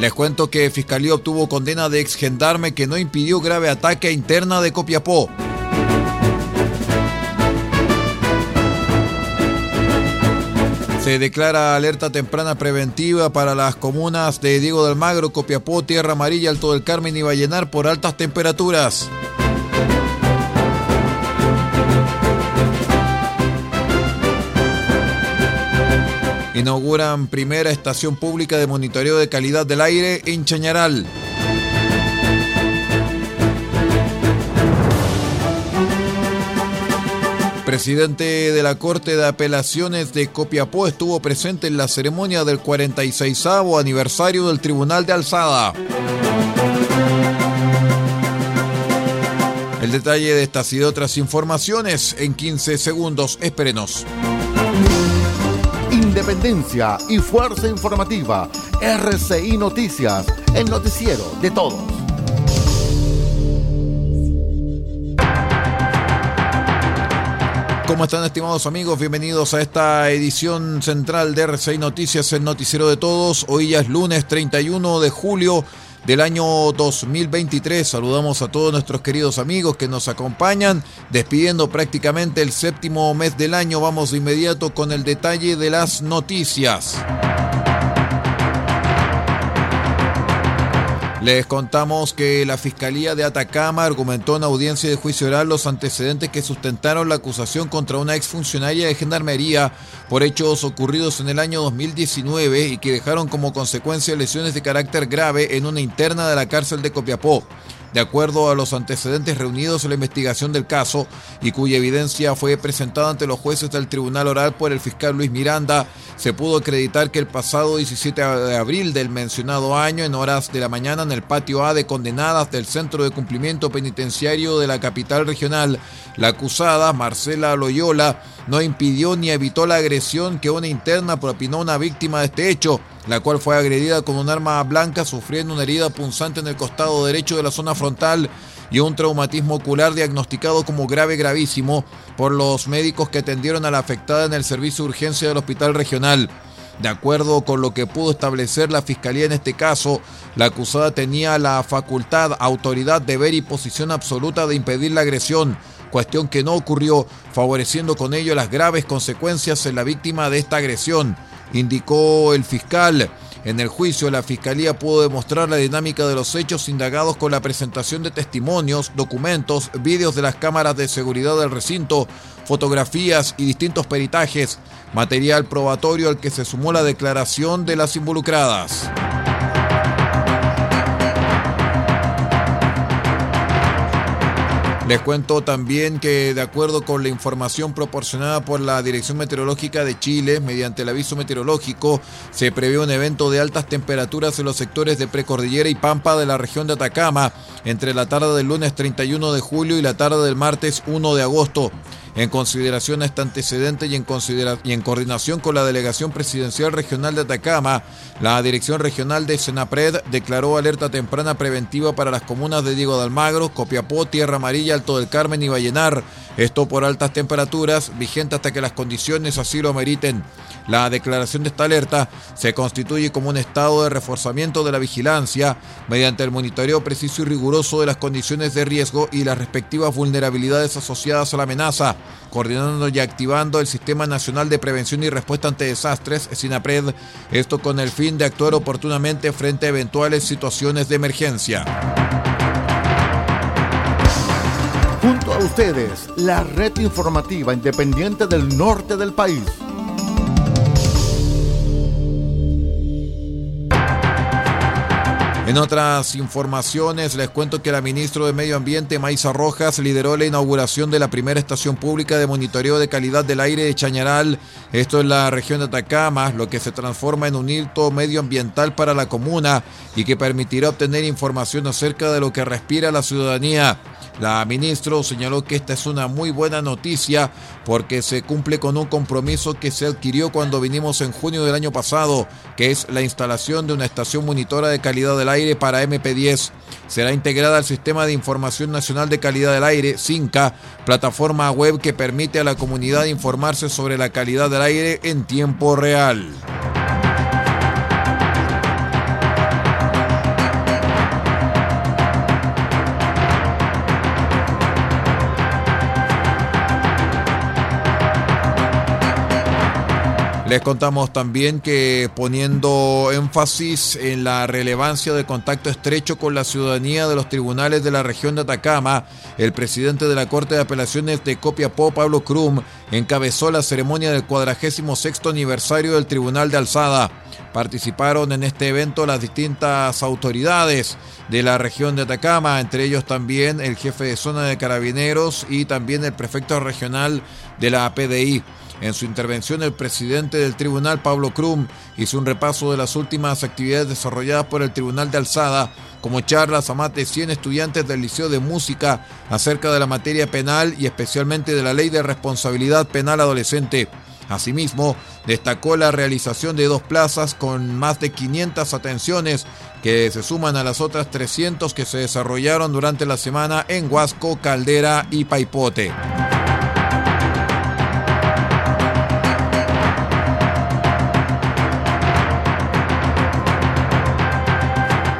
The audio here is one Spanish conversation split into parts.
Les cuento que Fiscalía obtuvo condena de ex gendarme que no impidió grave ataque interna de Copiapó. Se declara alerta temprana preventiva para las comunas de Diego del Magro, Copiapó, Tierra Amarilla, Alto del Carmen y Vallenar por altas temperaturas. Inauguran primera estación pública de monitoreo de calidad del aire en Chañaral. Presidente de la Corte de Apelaciones de Copiapó estuvo presente en la ceremonia del 46 aniversario del Tribunal de Alzada. El detalle de estas y de otras informaciones en 15 segundos. Espérenos. Independencia y fuerza informativa. RCI Noticias, el noticiero de todos. ¿Cómo están estimados amigos? Bienvenidos a esta edición central de RCI Noticias, el noticiero de todos. Hoy ya es lunes 31 de julio del año 2023. Saludamos a todos nuestros queridos amigos que nos acompañan, despidiendo prácticamente el séptimo mes del año. Vamos de inmediato con el detalle de las noticias. Les contamos que la Fiscalía de Atacama argumentó en audiencia de juicio oral los antecedentes que sustentaron la acusación contra una exfuncionaria de Gendarmería por hechos ocurridos en el año 2019 y que dejaron como consecuencia lesiones de carácter grave en una interna de la cárcel de Copiapó de acuerdo a los antecedentes reunidos en la investigación del caso y cuya evidencia fue presentada ante los jueces del Tribunal Oral por el fiscal Luis Miranda, se pudo acreditar que el pasado 17 de abril del mencionado año, en horas de la mañana, en el patio A de condenadas del Centro de Cumplimiento Penitenciario de la capital regional, la acusada, Marcela Loyola, no impidió ni evitó la agresión que una interna propinó a una víctima de este hecho, la cual fue agredida con un arma blanca sufriendo una herida punzante en el costado derecho de la zona frontal y un traumatismo ocular diagnosticado como grave gravísimo por los médicos que atendieron a la afectada en el servicio de urgencia del hospital regional. De acuerdo con lo que pudo establecer la Fiscalía en este caso, la acusada tenía la facultad, autoridad, deber y posición absoluta de impedir la agresión, cuestión que no ocurrió, favoreciendo con ello las graves consecuencias en la víctima de esta agresión, indicó el fiscal. En el juicio, la Fiscalía pudo demostrar la dinámica de los hechos indagados con la presentación de testimonios, documentos, vídeos de las cámaras de seguridad del recinto, fotografías y distintos peritajes, material probatorio al que se sumó la declaración de las involucradas. Les cuento también que de acuerdo con la información proporcionada por la Dirección Meteorológica de Chile, mediante el aviso meteorológico, se prevé un evento de altas temperaturas en los sectores de Precordillera y Pampa de la región de Atacama entre la tarde del lunes 31 de julio y la tarde del martes 1 de agosto. En consideración a este antecedente y en, y en coordinación con la Delegación Presidencial Regional de Atacama, la Dirección Regional de Senapred declaró alerta temprana preventiva para las comunas de Diego de Almagro, Copiapó, Tierra Amarilla, Alto del Carmen y Vallenar. Esto por altas temperaturas, vigente hasta que las condiciones así lo meriten. La declaración de esta alerta se constituye como un estado de reforzamiento de la vigilancia mediante el monitoreo preciso y riguroso de las condiciones de riesgo y las respectivas vulnerabilidades asociadas a la amenaza, coordinando y activando el Sistema Nacional de Prevención y Respuesta ante Desastres, SINAPRED, esto con el fin de actuar oportunamente frente a eventuales situaciones de emergencia. Junto a ustedes, la red informativa independiente del norte del país. En otras informaciones, les cuento que la ministra de Medio Ambiente, Maisa Rojas, lideró la inauguración de la primera estación pública de monitoreo de calidad del aire de Chañaral, esto en la región de Atacama, lo que se transforma en un hito medioambiental para la comuna y que permitirá obtener información acerca de lo que respira la ciudadanía. La ministra señaló que esta es una muy buena noticia porque se cumple con un compromiso que se adquirió cuando vinimos en junio del año pasado, que es la instalación de una estación monitora de calidad del aire para MP10. Será integrada al Sistema de Información Nacional de Calidad del Aire, SINCA, plataforma web que permite a la comunidad informarse sobre la calidad del aire en tiempo real. Les contamos también que poniendo énfasis en la relevancia del contacto estrecho con la ciudadanía de los tribunales de la región de Atacama, el presidente de la Corte de Apelaciones de Copiapó, Pablo Krum, encabezó la ceremonia del 46 aniversario del Tribunal de Alzada. Participaron en este evento las distintas autoridades de la región de Atacama, entre ellos también el jefe de zona de carabineros y también el prefecto regional de la PDI. En su intervención, el presidente del tribunal, Pablo Krum, hizo un repaso de las últimas actividades desarrolladas por el Tribunal de Alzada, como charlas a más de 100 estudiantes del Liceo de Música acerca de la materia penal y especialmente de la ley de responsabilidad penal adolescente. Asimismo, destacó la realización de dos plazas con más de 500 atenciones que se suman a las otras 300 que se desarrollaron durante la semana en Huasco, Caldera y Paipote.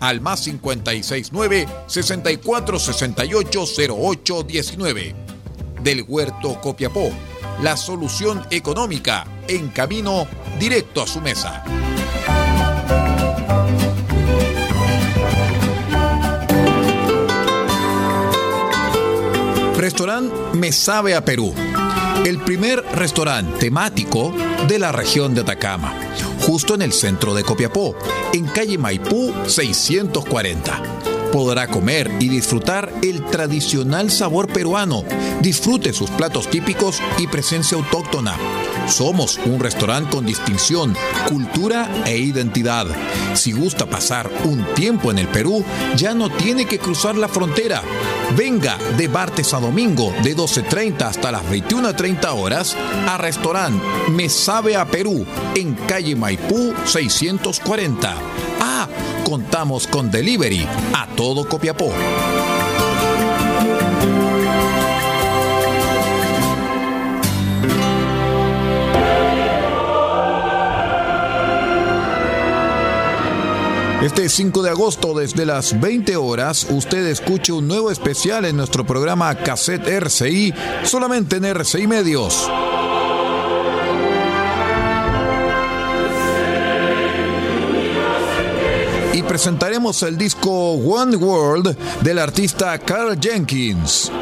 al más 569 6468 0819. Del Huerto Copiapó, la solución económica en camino directo a su mesa. Restaurante Me Sabe a Perú. El primer restaurante temático de la región de Atacama justo en el centro de Copiapó, en calle Maipú 640. Podrá comer y disfrutar el tradicional sabor peruano. Disfrute sus platos típicos y presencia autóctona. Somos un restaurante con distinción, cultura e identidad. Si gusta pasar un tiempo en el Perú, ya no tiene que cruzar la frontera. Venga de martes a domingo de 12.30 hasta las 21.30 horas a restaurante Me Sabe a Perú en calle Maipú 640. Ah, contamos con delivery a todo Copiapó. Este 5 de agosto, desde las 20 horas, usted escuche un nuevo especial en nuestro programa Cassette RCI, solamente en RCI Medios. Y presentaremos el disco One World del artista Carl Jenkins.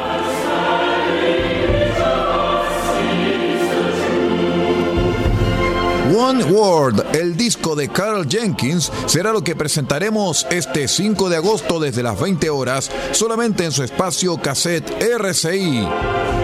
One World, el disco de Carl Jenkins, será lo que presentaremos este 5 de agosto desde las 20 horas, solamente en su espacio cassette RCI.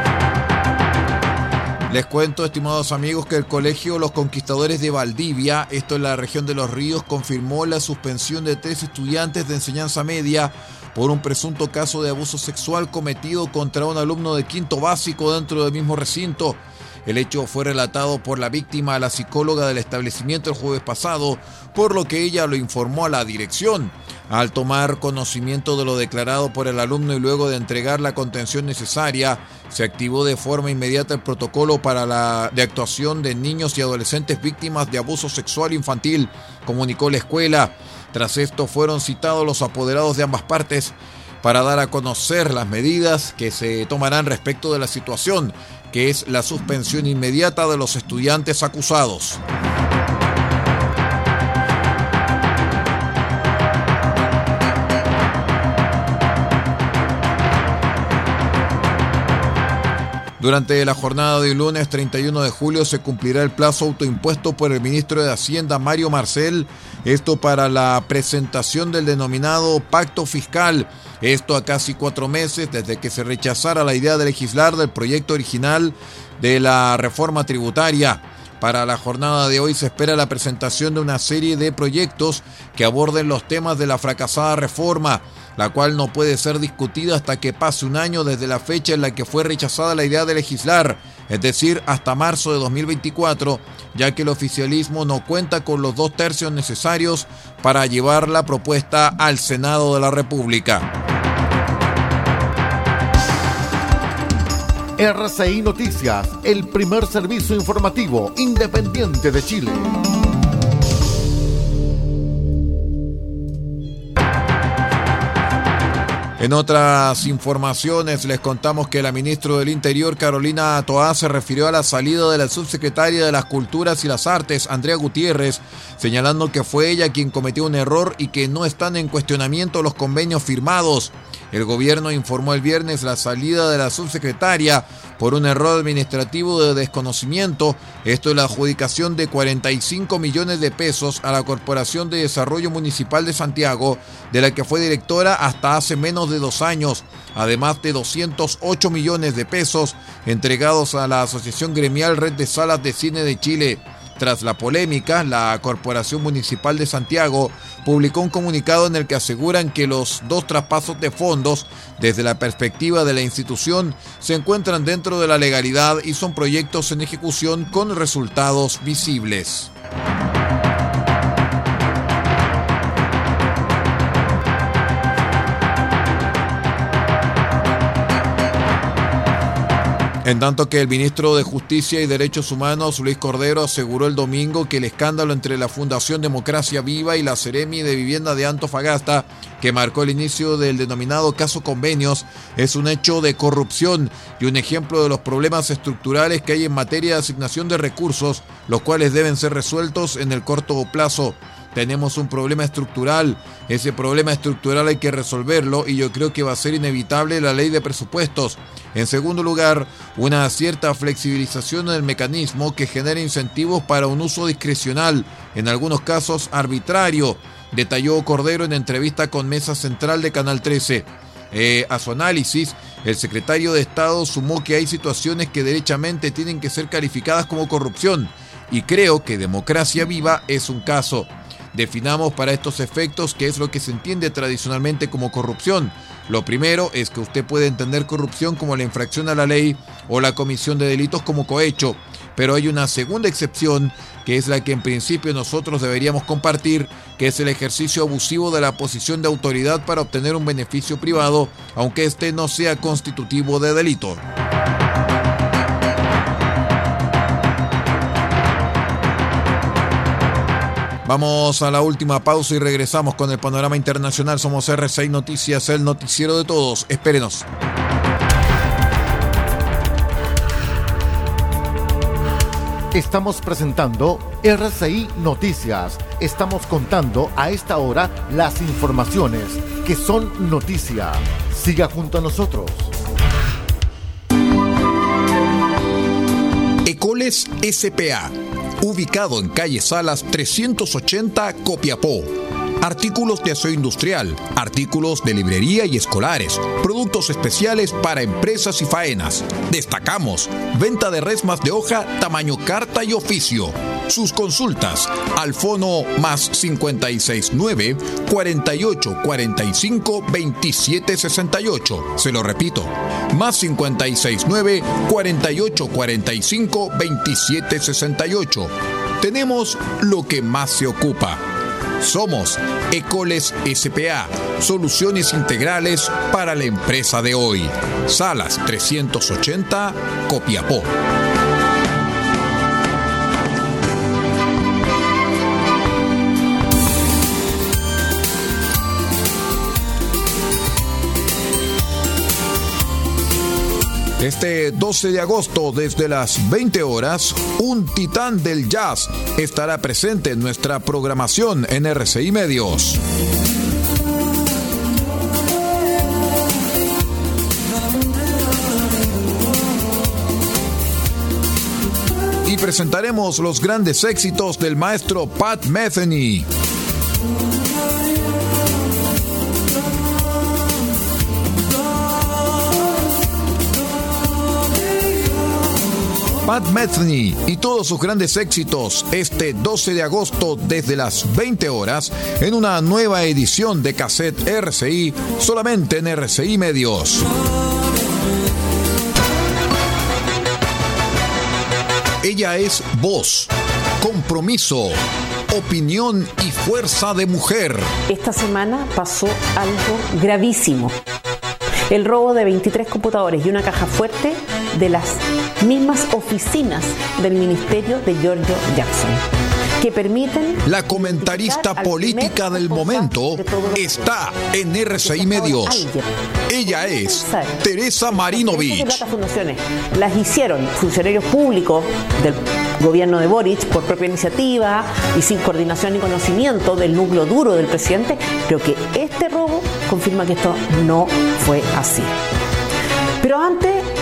Les cuento, estimados amigos, que el Colegio Los Conquistadores de Valdivia, esto en la región de Los Ríos, confirmó la suspensión de tres estudiantes de enseñanza media por un presunto caso de abuso sexual cometido contra un alumno de quinto básico dentro del mismo recinto. El hecho fue relatado por la víctima a la psicóloga del establecimiento el jueves pasado, por lo que ella lo informó a la dirección. Al tomar conocimiento de lo declarado por el alumno y luego de entregar la contención necesaria, se activó de forma inmediata el protocolo para la de actuación de niños y adolescentes víctimas de abuso sexual infantil, comunicó la escuela. Tras esto fueron citados los apoderados de ambas partes para dar a conocer las medidas que se tomarán respecto de la situación que es la suspensión inmediata de los estudiantes acusados. Durante la jornada de lunes 31 de julio se cumplirá el plazo autoimpuesto por el ministro de Hacienda Mario Marcel, esto para la presentación del denominado pacto fiscal esto a casi cuatro meses desde que se rechazara la idea de legislar del proyecto original de la reforma tributaria. Para la jornada de hoy se espera la presentación de una serie de proyectos que aborden los temas de la fracasada reforma, la cual no puede ser discutida hasta que pase un año desde la fecha en la que fue rechazada la idea de legislar, es decir, hasta marzo de 2024, ya que el oficialismo no cuenta con los dos tercios necesarios para llevar la propuesta al Senado de la República. RCI Noticias, el primer servicio informativo independiente de Chile. En otras informaciones les contamos que la ministra del Interior, Carolina Toá, se refirió a la salida de la subsecretaria de las Culturas y las Artes, Andrea Gutiérrez, señalando que fue ella quien cometió un error y que no están en cuestionamiento los convenios firmados. El gobierno informó el viernes la salida de la subsecretaria por un error administrativo de desconocimiento. Esto es la adjudicación de 45 millones de pesos a la Corporación de Desarrollo Municipal de Santiago, de la que fue directora hasta hace menos de dos años, además de 208 millones de pesos entregados a la Asociación Gremial Red de Salas de Cine de Chile. Tras la polémica, la Corporación Municipal de Santiago publicó un comunicado en el que aseguran que los dos traspasos de fondos, desde la perspectiva de la institución, se encuentran dentro de la legalidad y son proyectos en ejecución con resultados visibles. En tanto que el ministro de Justicia y Derechos Humanos, Luis Cordero, aseguró el domingo que el escándalo entre la Fundación Democracia Viva y la Ceremi de Vivienda de Antofagasta, que marcó el inicio del denominado caso convenios, es un hecho de corrupción y un ejemplo de los problemas estructurales que hay en materia de asignación de recursos, los cuales deben ser resueltos en el corto plazo tenemos un problema estructural. Ese problema estructural hay que resolverlo y yo creo que va a ser inevitable la ley de presupuestos. En segundo lugar, una cierta flexibilización del mecanismo que genere incentivos para un uso discrecional, en algunos casos arbitrario, detalló Cordero en entrevista con Mesa Central de Canal 13. Eh, a su análisis, el secretario de Estado sumó que hay situaciones que derechamente tienen que ser calificadas como corrupción, y creo que Democracia Viva es un caso. Definamos para estos efectos qué es lo que se entiende tradicionalmente como corrupción. Lo primero es que usted puede entender corrupción como la infracción a la ley o la comisión de delitos como cohecho, pero hay una segunda excepción que es la que en principio nosotros deberíamos compartir, que es el ejercicio abusivo de la posición de autoridad para obtener un beneficio privado, aunque este no sea constitutivo de delito. Vamos a la última pausa y regresamos con el panorama internacional. Somos R6 Noticias, el noticiero de todos. Espérenos. Estamos presentando RCI Noticias. Estamos contando a esta hora las informaciones que son noticia. Siga junto a nosotros. Ecoles SPA, ubicado en calle Salas 380 Copiapó artículos de aseo industrial, artículos de librería y escolares, productos especiales para empresas y faenas. Destacamos, venta de resmas de hoja tamaño carta y oficio. Sus consultas al fono más 569 48 45 27 68. Se lo repito, más 569 48 45 27 68. Tenemos lo que más se ocupa somos Ecoles SPA, soluciones integrales para la empresa de hoy. Salas 380, Copiapó. Este 12 de agosto, desde las 20 horas, un titán del jazz estará presente en nuestra programación en RCI Medios. Y presentaremos los grandes éxitos del maestro Pat Metheny. Pat Metheny y todos sus grandes éxitos este 12 de agosto desde las 20 horas en una nueva edición de cassette RCI solamente en RCI Medios. Ella es voz, compromiso, opinión y fuerza de mujer. Esta semana pasó algo gravísimo. El robo de 23 computadores y una caja fuerte de las mismas oficinas del ministerio de Giorgio Jackson que permiten... La comentarista política del momento está en RCI Medios. Ella es Teresa Marinovich. Las hicieron funcionarios públicos del gobierno de Boric por propia iniciativa y sin coordinación ni conocimiento del núcleo duro del presidente. Creo que este robo confirma que esto no fue así. Pero antes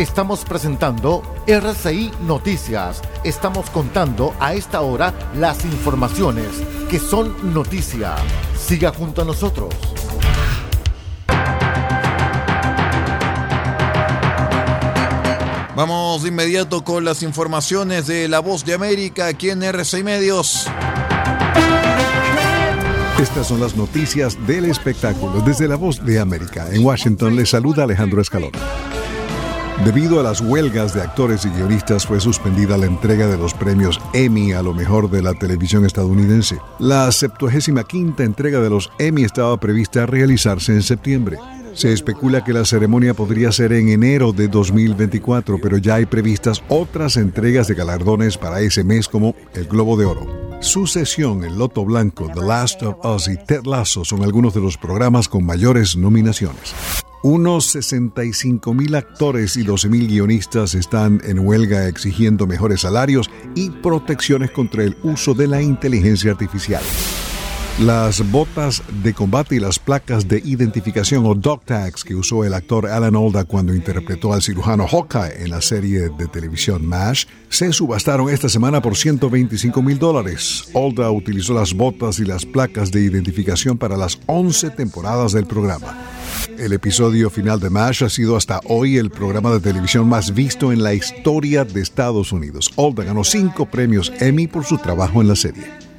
Estamos presentando RCI Noticias. Estamos contando a esta hora las informaciones que son noticia. Siga junto a nosotros. Vamos de inmediato con las informaciones de La Voz de América aquí en RCI Medios. Estas son las noticias del espectáculo desde La Voz de América. En Washington les saluda Alejandro Escalón. Debido a las huelgas de actores y guionistas fue suspendida la entrega de los premios Emmy a lo mejor de la televisión estadounidense. La 75 entrega de los Emmy estaba prevista realizarse en septiembre. Se especula que la ceremonia podría ser en enero de 2024, pero ya hay previstas otras entregas de galardones para ese mes como el Globo de Oro. Sucesión, El Loto Blanco, The Last of Us y Ted Lasso son algunos de los programas con mayores nominaciones. Unos 65 mil actores y 12 mil guionistas están en huelga exigiendo mejores salarios y protecciones contra el uso de la inteligencia artificial. Las botas de combate y las placas de identificación o dog tags que usó el actor Alan Alda cuando interpretó al cirujano Hawkeye en la serie de televisión MASH se subastaron esta semana por 125 mil dólares. Alda utilizó las botas y las placas de identificación para las 11 temporadas del programa. El episodio final de MASH ha sido hasta hoy el programa de televisión más visto en la historia de Estados Unidos. Alda ganó cinco premios Emmy por su trabajo en la serie.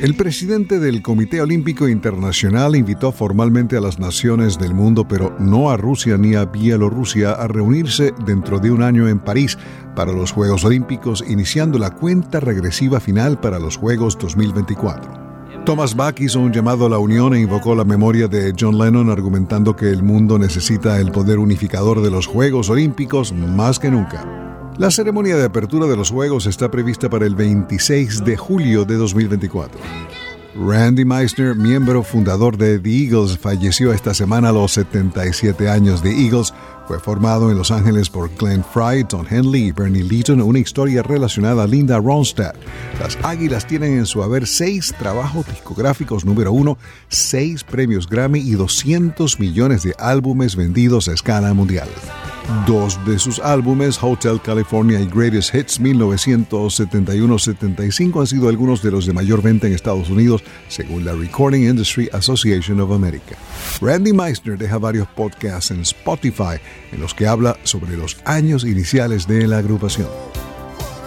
El presidente del Comité Olímpico Internacional invitó formalmente a las naciones del mundo, pero no a Rusia ni a Bielorrusia, a reunirse dentro de un año en París para los Juegos Olímpicos, iniciando la cuenta regresiva final para los Juegos 2024. Thomas Bach hizo un llamado a la unión e invocó la memoria de John Lennon argumentando que el mundo necesita el poder unificador de los Juegos Olímpicos más que nunca. La ceremonia de apertura de los Juegos está prevista para el 26 de julio de 2024. Randy Meisner, miembro fundador de The Eagles, falleció esta semana a los 77 años. The Eagles fue formado en Los Ángeles por Glenn Fry, Don Henley y Bernie Leeton, una historia relacionada a Linda Ronstadt. Las Águilas tienen en su haber seis trabajos discográficos número uno, seis premios Grammy y 200 millones de álbumes vendidos a escala mundial. Dos de sus álbumes, Hotel California y Greatest Hits 1971-75, han sido algunos de los de mayor venta en Estados Unidos, según la Recording Industry Association of America. Randy Meisner deja varios podcasts en Spotify en los que habla sobre los años iniciales de la agrupación.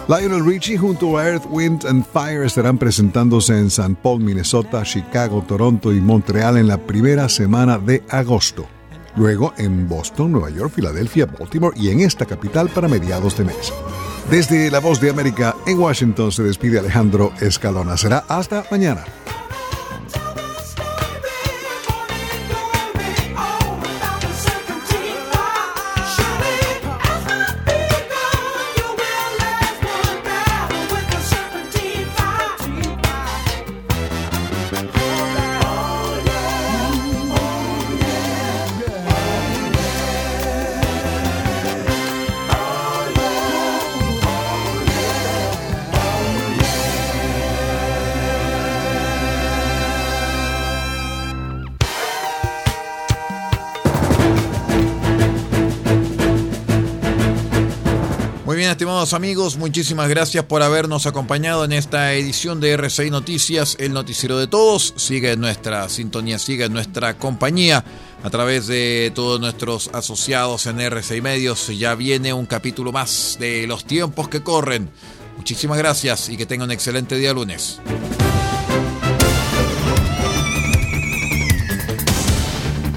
Lionel Richie junto a Earth, Wind and Fire estarán presentándose en San Paul, Minnesota, Chicago, Toronto y Montreal en la primera semana de agosto luego en Boston, Nueva York, Filadelfia, Baltimore y en esta capital para mediados de mes. Desde La Voz de América en Washington se despide Alejandro Escalona. Será hasta mañana. Estimados amigos, muchísimas gracias por habernos acompañado en esta edición de RCI Noticias, el noticiero de todos. Sigue nuestra sintonía, sigue nuestra compañía a través de todos nuestros asociados en RCI Medios. Ya viene un capítulo más de los tiempos que corren. Muchísimas gracias y que tenga un excelente día lunes.